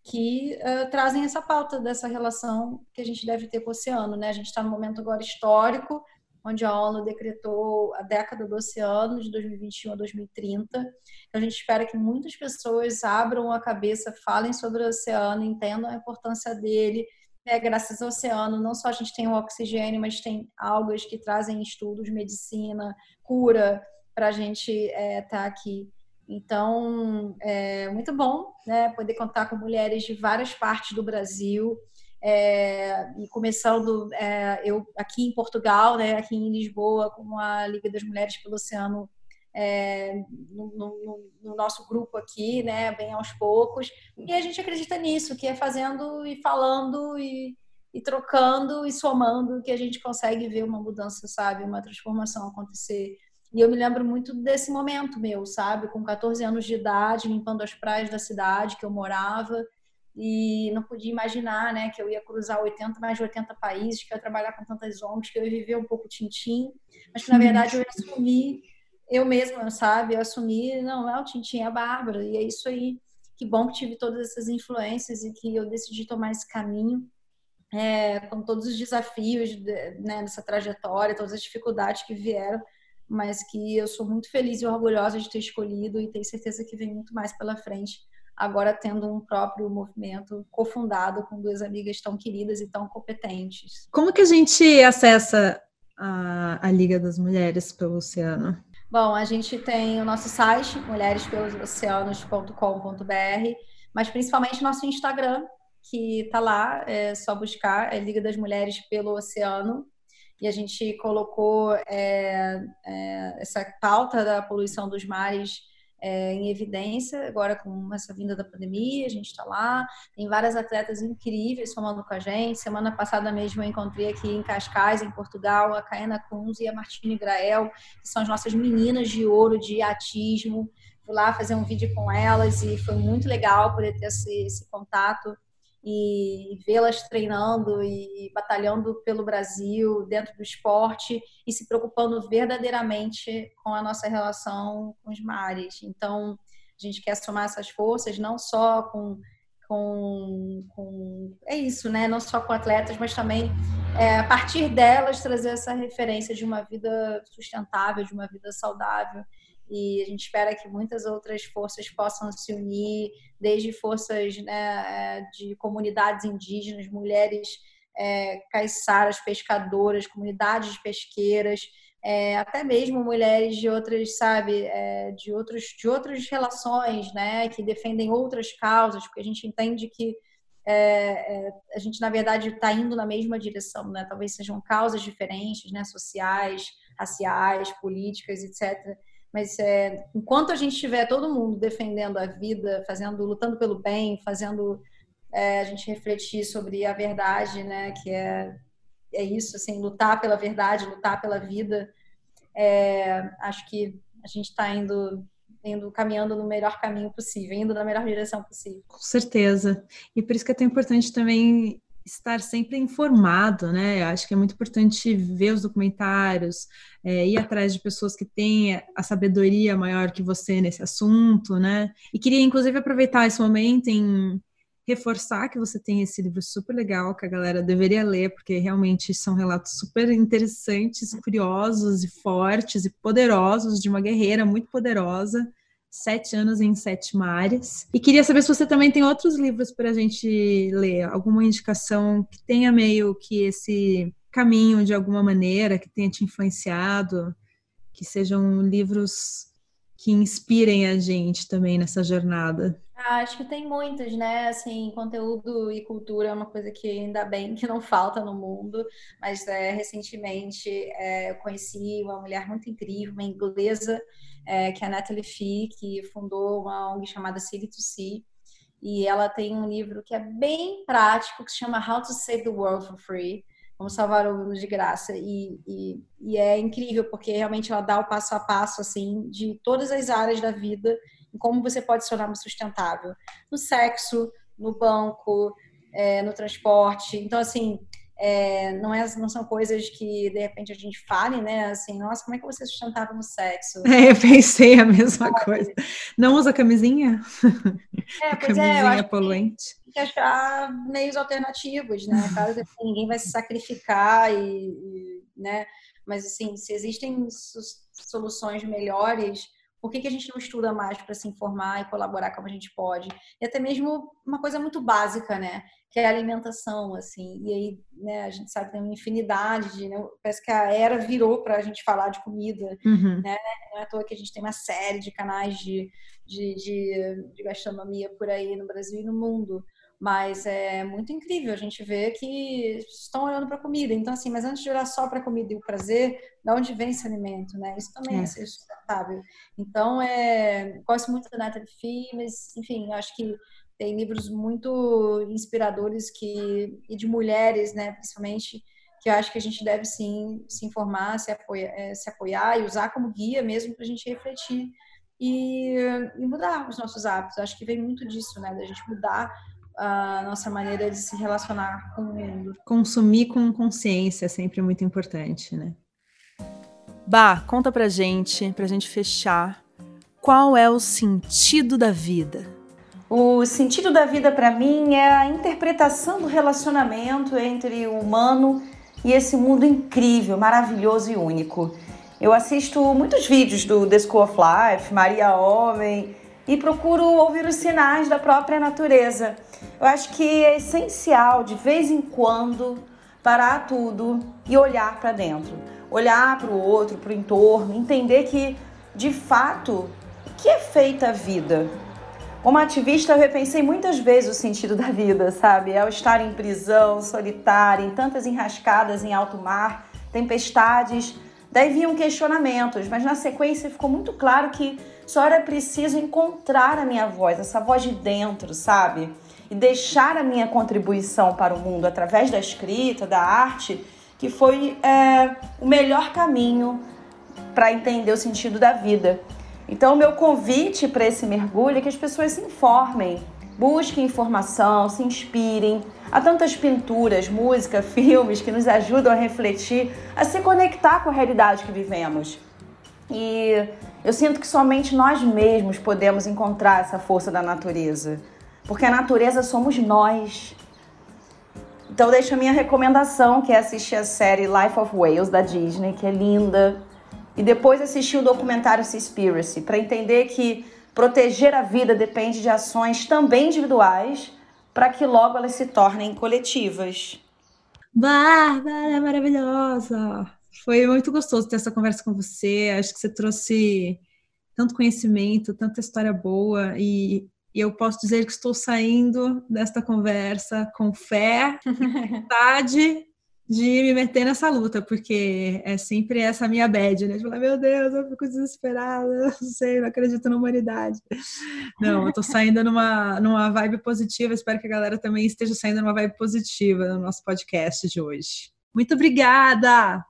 que uh, trazem essa pauta dessa relação que a gente deve ter com o oceano. Né? A gente está num momento agora histórico, onde a ONU decretou a década do oceano, de 2021 a 2030. Então, a gente espera que muitas pessoas abram a cabeça, falem sobre o oceano, entendam a importância dele. É, graças ao oceano, não só a gente tem o oxigênio, mas tem algas que trazem estudos, medicina, cura, para a gente estar é, tá aqui. Então, é muito bom né, poder contar com mulheres de várias partes do Brasil. É, e começando é, eu aqui em Portugal, né, aqui em Lisboa, com a Liga das Mulheres pelo Oceano, é, no, no, no, nosso grupo aqui, né, bem aos poucos. E a gente acredita nisso, que é fazendo e falando e, e trocando e somando que a gente consegue ver uma mudança, sabe? Uma transformação acontecer. E eu me lembro muito desse momento meu, sabe? Com 14 anos de idade, limpando as praias da cidade que eu morava e não podia imaginar, né, que eu ia cruzar 80, mais de 80 países, que eu ia trabalhar com tantas ONGs, que eu ia viver um pouco tintim, mas que na verdade eu ia assumir eu mesma, sabe? Eu assumi, não, não é o Tintim, é a Bárbara, e é isso aí. Que bom que tive todas essas influências e que eu decidi tomar esse caminho, é, com todos os desafios né, dessa trajetória, todas as dificuldades que vieram, mas que eu sou muito feliz e orgulhosa de ter escolhido e tenho certeza que vem muito mais pela frente, agora tendo um próprio movimento cofundado com duas amigas tão queridas e tão competentes. Como que a gente acessa a, a Liga das Mulheres pelo Oceano? Bom, a gente tem o nosso site, mulherespelosoceanos.com.br, mas principalmente nosso Instagram, que está lá, é só buscar, é Liga das Mulheres pelo Oceano. E a gente colocou é, é, essa pauta da poluição dos mares é, em evidência, agora com essa vinda da pandemia, a gente está lá, tem várias atletas incríveis somando com a gente. Semana passada mesmo eu encontrei aqui em Cascais, em Portugal, a Caena Kunz e a Martine Grael, que são as nossas meninas de ouro de atismo. Fui lá fazer um vídeo com elas e foi muito legal poder ter esse, esse contato e vê-las treinando e batalhando pelo Brasil dentro do esporte e se preocupando verdadeiramente com a nossa relação com os mares. Então, a gente quer somar essas forças não só com com, com é isso, né? Não só com atletas, mas também é, a partir delas trazer essa referência de uma vida sustentável, de uma vida saudável e a gente espera que muitas outras forças possam se unir, desde forças né, é, de comunidades indígenas, mulheres é, caiçaras, pescadoras, comunidades pesqueiras, é, até mesmo mulheres de outras, sabe, é, de outros, de outras relações, né, que defendem outras causas, porque a gente entende que é, é, a gente na verdade está indo na mesma direção, né? Talvez sejam causas diferentes, né, sociais, raciais, políticas, etc mas é, enquanto a gente estiver todo mundo defendendo a vida, fazendo, lutando pelo bem, fazendo é, a gente refletir sobre a verdade, né? Que é, é isso, assim, lutar pela verdade, lutar pela vida. É, acho que a gente está indo indo caminhando no melhor caminho possível, indo na melhor direção possível. Com certeza. E por isso que é tão importante também estar sempre informado, né? Eu acho que é muito importante ver os documentários, é, ir atrás de pessoas que têm a sabedoria maior que você nesse assunto, né? E queria, inclusive, aproveitar esse momento em reforçar que você tem esse livro super legal que a galera deveria ler, porque realmente são relatos super interessantes, curiosos e fortes e poderosos de uma guerreira muito poderosa Sete Anos em Sete Mares. E queria saber se você também tem outros livros para a gente ler, alguma indicação que tenha meio que esse caminho de alguma maneira, que tenha te influenciado, que sejam livros que inspirem a gente também nessa jornada. Ah, acho que tem muitos, né? Assim, conteúdo e cultura é uma coisa que ainda bem que não falta no mundo, mas é, recentemente é, eu conheci uma mulher muito incrível, uma inglesa, é, que é a Natalie Fee, que fundou uma ONG chamada City to Sea, e ela tem um livro que é bem prático, que se chama How to Save the World for Free, como salvar o mundo de graça, e, e, e é incrível, porque realmente ela dá o passo a passo, assim, de todas as áreas da vida, em como você pode se tornar sustentável, no sexo, no banco, é, no transporte, então, assim, é, não, é, não são coisas que de repente a gente fale, né? Assim, nossa, como é que você é sustentável no sexo? É, eu pensei a mesma coisa. Não usa camisinha? É, camisinha é, eu acho poluente. Tem que achar meios alternativos, né? Claro que assim, ninguém vai se sacrificar e, e, né? Mas assim, se existem soluções melhores, por que, que a gente não estuda mais para se informar e colaborar como a gente pode? E até mesmo uma coisa muito básica, né? Que é a alimentação, assim. E aí, né, a gente sabe que tem uma infinidade de... Né? Parece que a era virou para a gente falar de comida, uhum. né? Não é à toa que a gente tem uma série de canais de, de, de, de gastronomia por aí no Brasil e no mundo. Mas é muito incrível a gente ver que estão olhando para a comida. Então, assim, mas antes de olhar só para a comida e o prazer, de onde vem esse alimento, né? Isso também é, é ser sustentável. Então, é, gosto muito da Natalie Fee, mas, enfim, acho que tem livros muito inspiradores que e de mulheres, né, principalmente, que eu acho que a gente deve sim se informar, se apoiar, é, se apoiar e usar como guia mesmo para a gente refletir e, e, mudar os nossos hábitos. Acho que vem muito disso, né, da gente mudar a nossa maneira de se relacionar com o mundo. Consumir com consciência é sempre muito importante, né? Bah, conta pra gente, pra gente fechar, qual é o sentido da vida? O sentido da vida para mim é a interpretação do relacionamento entre o humano e esse mundo incrível, maravilhoso e único. Eu assisto muitos vídeos do The School of Life, Maria Homem, e procuro ouvir os sinais da própria natureza. Eu acho que é essencial, de vez em quando, parar tudo e olhar para dentro. Olhar para o outro, para o entorno, entender que, de fato, que é feita a vida? Como ativista, eu repensei muitas vezes o sentido da vida, sabe? Ao estar em prisão, solitária, em tantas enrascadas em alto mar, tempestades, daí vinham questionamentos, mas na sequência ficou muito claro que só era preciso encontrar a minha voz, essa voz de dentro, sabe? E deixar a minha contribuição para o mundo através da escrita, da arte, que foi é, o melhor caminho para entender o sentido da vida. Então, o meu convite para esse mergulho é que as pessoas se informem, busquem informação, se inspirem. Há tantas pinturas, música, filmes que nos ajudam a refletir, a se conectar com a realidade que vivemos. E eu sinto que somente nós mesmos podemos encontrar essa força da natureza, porque a natureza somos nós. Então, deixo a minha recomendação, que é assistir a série Life of Whales da Disney, que é linda, e depois assistir o documentário Seaspiracy para entender que proteger a vida depende de ações também individuais para que logo elas se tornem coletivas. Bárbara, maravilhosa! Foi muito gostoso ter essa conversa com você. Acho que você trouxe tanto conhecimento, tanta história boa e, e eu posso dizer que estou saindo desta conversa com fé, vontade de me meter nessa luta, porque é sempre essa minha bad, né? De falar, meu Deus, eu fico desesperada, não sei, não acredito na humanidade. Não, eu tô saindo numa, numa vibe positiva, espero que a galera também esteja saindo numa vibe positiva no nosso podcast de hoje. Muito obrigada!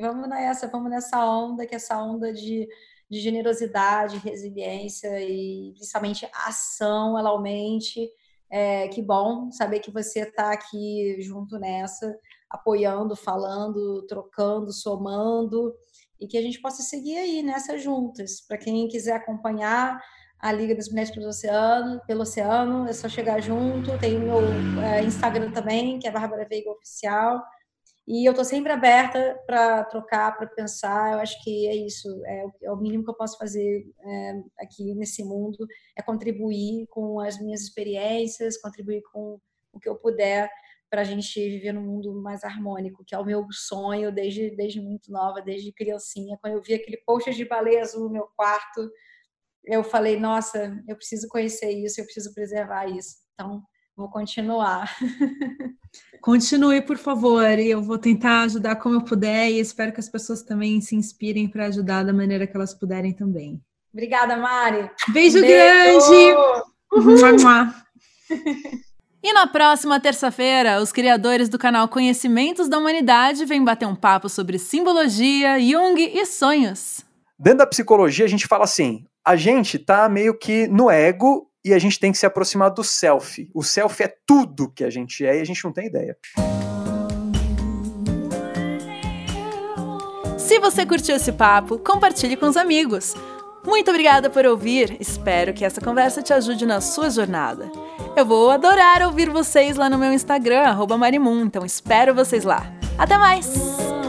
Vamos nessa, vamos nessa onda, que é essa onda de, de generosidade, resiliência e principalmente ação, ela aumente. É, que bom saber que você está aqui junto nessa apoiando, falando, trocando, somando e que a gente possa seguir aí nessas juntas. Para quem quiser acompanhar a Liga das Mulheres pelo Oceano, pelo Oceano, é só chegar junto. Tem o meu é, Instagram também, que é Bárbara Veiga Oficial. E eu estou sempre aberta para trocar, para pensar. Eu acho que é isso, é, é, o mínimo que eu posso fazer é, aqui nesse mundo, é contribuir com as minhas experiências, contribuir com o que eu puder para a gente viver num mundo mais harmônico, que é o meu sonho desde, desde muito nova, desde criancinha. Quando eu vi aquele post de baleia azul no meu quarto, eu falei, nossa, eu preciso conhecer isso, eu preciso preservar isso. Então, vou continuar. Continue, por favor, e eu vou tentar ajudar como eu puder e espero que as pessoas também se inspirem para ajudar da maneira que elas puderem também. Obrigada, Mari. Beijo, Beijo. grande! Uhum. E na próxima terça-feira, os criadores do canal Conhecimentos da Humanidade vêm bater um papo sobre simbologia, Jung e sonhos. Dentro da psicologia, a gente fala assim: a gente tá meio que no ego e a gente tem que se aproximar do self. O self é tudo que a gente é e a gente não tem ideia. Se você curtiu esse papo, compartilhe com os amigos. Muito obrigada por ouvir. Espero que essa conversa te ajude na sua jornada. Eu vou adorar ouvir vocês lá no meu Instagram, Marimun, então espero vocês lá. Até mais!